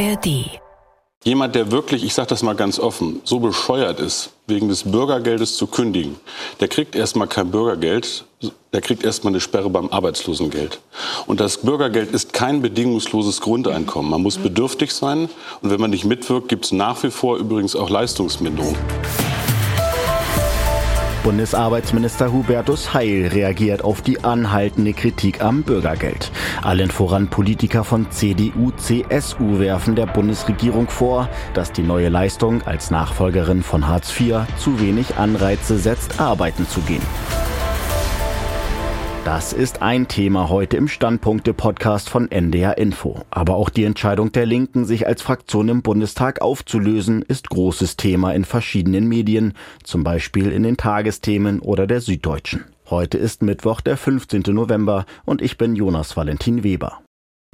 ARD. Jemand, der wirklich, ich sage das mal ganz offen, so bescheuert ist, wegen des Bürgergeldes zu kündigen, der kriegt erstmal kein Bürgergeld, der kriegt erstmal eine Sperre beim Arbeitslosengeld. Und das Bürgergeld ist kein bedingungsloses Grundeinkommen. Man muss bedürftig sein und wenn man nicht mitwirkt, gibt es nach wie vor übrigens auch Leistungsminderung. Bundesarbeitsminister Hubertus Heil reagiert auf die anhaltende Kritik am Bürgergeld. Allen voran Politiker von CDU, CSU werfen der Bundesregierung vor, dass die neue Leistung als Nachfolgerin von Hartz IV zu wenig Anreize setzt, arbeiten zu gehen. Das ist ein Thema heute im Standpunkte-Podcast von NDR Info. Aber auch die Entscheidung der Linken, sich als Fraktion im Bundestag aufzulösen, ist großes Thema in verschiedenen Medien, zum Beispiel in den Tagesthemen oder der Süddeutschen. Heute ist Mittwoch, der 15. November und ich bin Jonas Valentin Weber.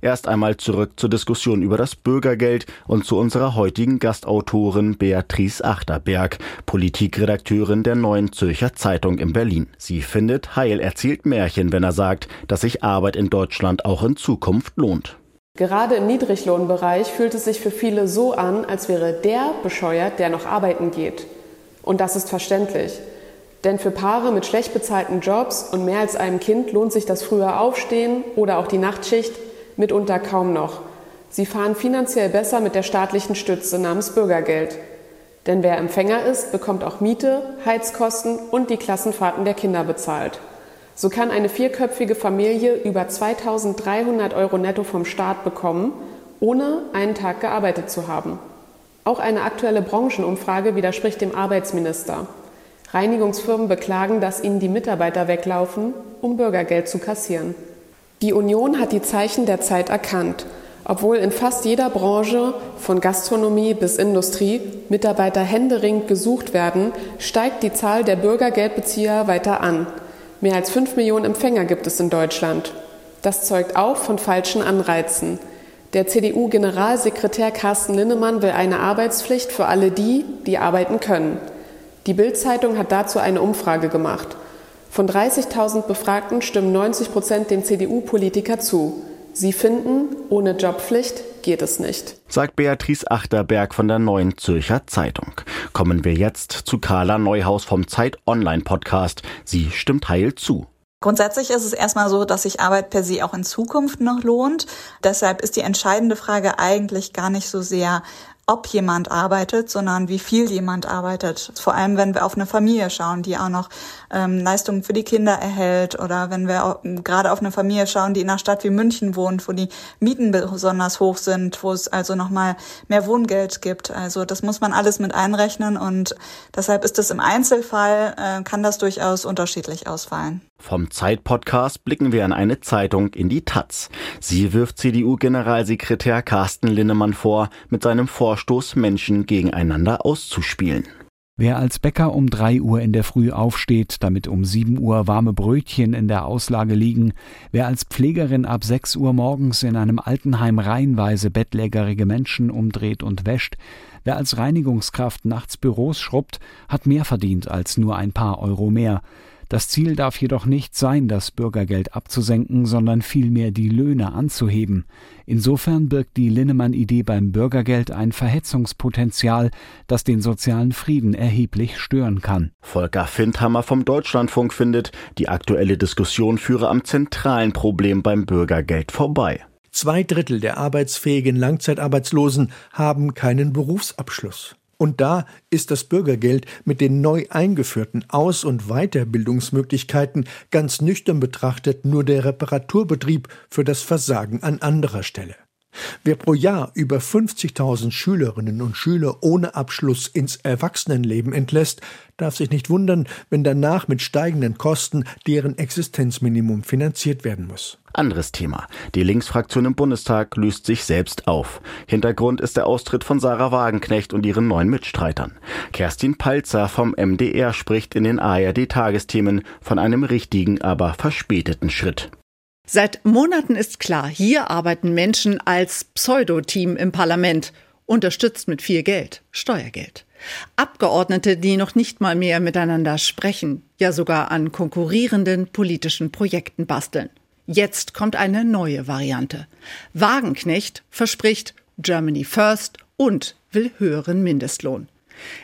Erst einmal zurück zur Diskussion über das Bürgergeld und zu unserer heutigen Gastautorin Beatrice Achterberg, Politikredakteurin der Neuen Zürcher Zeitung in Berlin. Sie findet, Heil erzählt Märchen, wenn er sagt, dass sich Arbeit in Deutschland auch in Zukunft lohnt. Gerade im Niedriglohnbereich fühlt es sich für viele so an, als wäre der bescheuert, der noch arbeiten geht. Und das ist verständlich. Denn für Paare mit schlecht bezahlten Jobs und mehr als einem Kind lohnt sich das frühe Aufstehen oder auch die Nachtschicht mitunter kaum noch. Sie fahren finanziell besser mit der staatlichen Stütze namens Bürgergeld. Denn wer Empfänger ist, bekommt auch Miete, Heizkosten und die Klassenfahrten der Kinder bezahlt. So kann eine vierköpfige Familie über 2300 Euro netto vom Staat bekommen, ohne einen Tag gearbeitet zu haben. Auch eine aktuelle Branchenumfrage widerspricht dem Arbeitsminister. Reinigungsfirmen beklagen, dass ihnen die Mitarbeiter weglaufen, um Bürgergeld zu kassieren. Die Union hat die Zeichen der Zeit erkannt. Obwohl in fast jeder Branche, von Gastronomie bis Industrie, Mitarbeiter händeringend gesucht werden, steigt die Zahl der Bürgergeldbezieher weiter an. Mehr als fünf Millionen Empfänger gibt es in Deutschland. Das zeugt auch von falschen Anreizen. Der CDU-Generalsekretär Carsten Linnemann will eine Arbeitspflicht für alle die, die arbeiten können. Die Bild-Zeitung hat dazu eine Umfrage gemacht. Von 30.000 Befragten stimmen 90 Prozent dem CDU-Politiker zu. Sie finden, ohne Jobpflicht geht es nicht. Sagt Beatrice Achterberg von der Neuen Zürcher Zeitung. Kommen wir jetzt zu Carla Neuhaus vom Zeit Online Podcast. Sie stimmt heil zu. Grundsätzlich ist es erstmal so, dass sich Arbeit per se auch in Zukunft noch lohnt. Deshalb ist die entscheidende Frage eigentlich gar nicht so sehr, ob jemand arbeitet, sondern wie viel jemand arbeitet. Vor allem, wenn wir auf eine Familie schauen, die auch noch ähm, Leistungen für die Kinder erhält oder wenn wir gerade auf eine Familie schauen, die in einer Stadt wie München wohnt, wo die Mieten besonders hoch sind, wo es also nochmal mehr Wohngeld gibt. Also das muss man alles mit einrechnen und deshalb ist es im Einzelfall, äh, kann das durchaus unterschiedlich ausfallen. Vom Zeit-Podcast blicken wir an eine Zeitung in die Taz. Sie wirft CDU-Generalsekretär Carsten Linnemann vor, mit seinem Vorstoß Menschen gegeneinander auszuspielen. Wer als Bäcker um drei Uhr in der Früh aufsteht, damit um sieben Uhr warme Brötchen in der Auslage liegen, wer als Pflegerin ab sechs Uhr morgens in einem Altenheim reihenweise bettlägerige Menschen umdreht und wäscht, wer als Reinigungskraft nachts Büros schrubbt, hat mehr verdient als nur ein paar Euro mehr. Das Ziel darf jedoch nicht sein, das Bürgergeld abzusenken, sondern vielmehr die Löhne anzuheben. Insofern birgt die Linnemann-Idee beim Bürgergeld ein Verhetzungspotenzial, das den sozialen Frieden erheblich stören kann. Volker Findhammer vom Deutschlandfunk findet, die aktuelle Diskussion führe am zentralen Problem beim Bürgergeld vorbei. Zwei Drittel der arbeitsfähigen Langzeitarbeitslosen haben keinen Berufsabschluss. Und da ist das Bürgergeld mit den neu eingeführten Aus- und Weiterbildungsmöglichkeiten ganz nüchtern betrachtet nur der Reparaturbetrieb für das Versagen an anderer Stelle. Wer pro Jahr über 50.000 Schülerinnen und Schüler ohne Abschluss ins Erwachsenenleben entlässt, darf sich nicht wundern, wenn danach mit steigenden Kosten deren Existenzminimum finanziert werden muss. Anderes Thema. Die Linksfraktion im Bundestag löst sich selbst auf. Hintergrund ist der Austritt von Sarah Wagenknecht und ihren neuen Mitstreitern. Kerstin Palzer vom MDR spricht in den ARD-Tagesthemen von einem richtigen, aber verspäteten Schritt. Seit Monaten ist klar, hier arbeiten Menschen als Pseudo-Team im Parlament, unterstützt mit viel Geld, Steuergeld. Abgeordnete, die noch nicht mal mehr miteinander sprechen, ja sogar an konkurrierenden politischen Projekten basteln. Jetzt kommt eine neue Variante. Wagenknecht verspricht Germany First und will höheren Mindestlohn.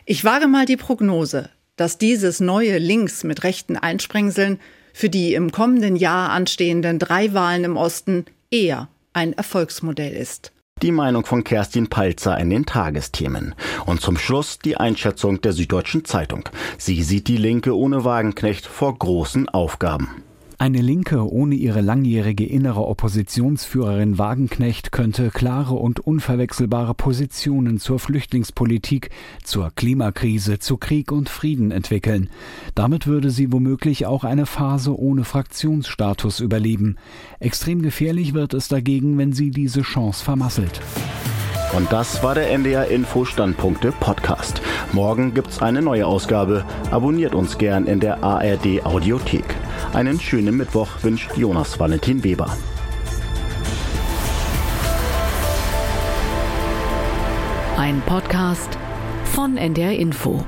Ich wage mal die Prognose, dass dieses neue Links mit rechten Einsprengseln für die im kommenden Jahr anstehenden drei Wahlen im Osten eher ein Erfolgsmodell ist. Die Meinung von Kerstin Palzer in den Tagesthemen. Und zum Schluss die Einschätzung der Süddeutschen Zeitung. Sie sieht die Linke ohne Wagenknecht vor großen Aufgaben. Eine Linke ohne ihre langjährige innere Oppositionsführerin Wagenknecht könnte klare und unverwechselbare Positionen zur Flüchtlingspolitik, zur Klimakrise, zu Krieg und Frieden entwickeln. Damit würde sie womöglich auch eine Phase ohne Fraktionsstatus überleben. Extrem gefährlich wird es dagegen, wenn sie diese Chance vermasselt. Und das war der NDR Info Standpunkte Podcast. Morgen gibt's eine neue Ausgabe. Abonniert uns gern in der ARD Audiothek. Einen schönen Mittwoch wünscht Jonas Valentin Weber. Ein Podcast von NDR Info.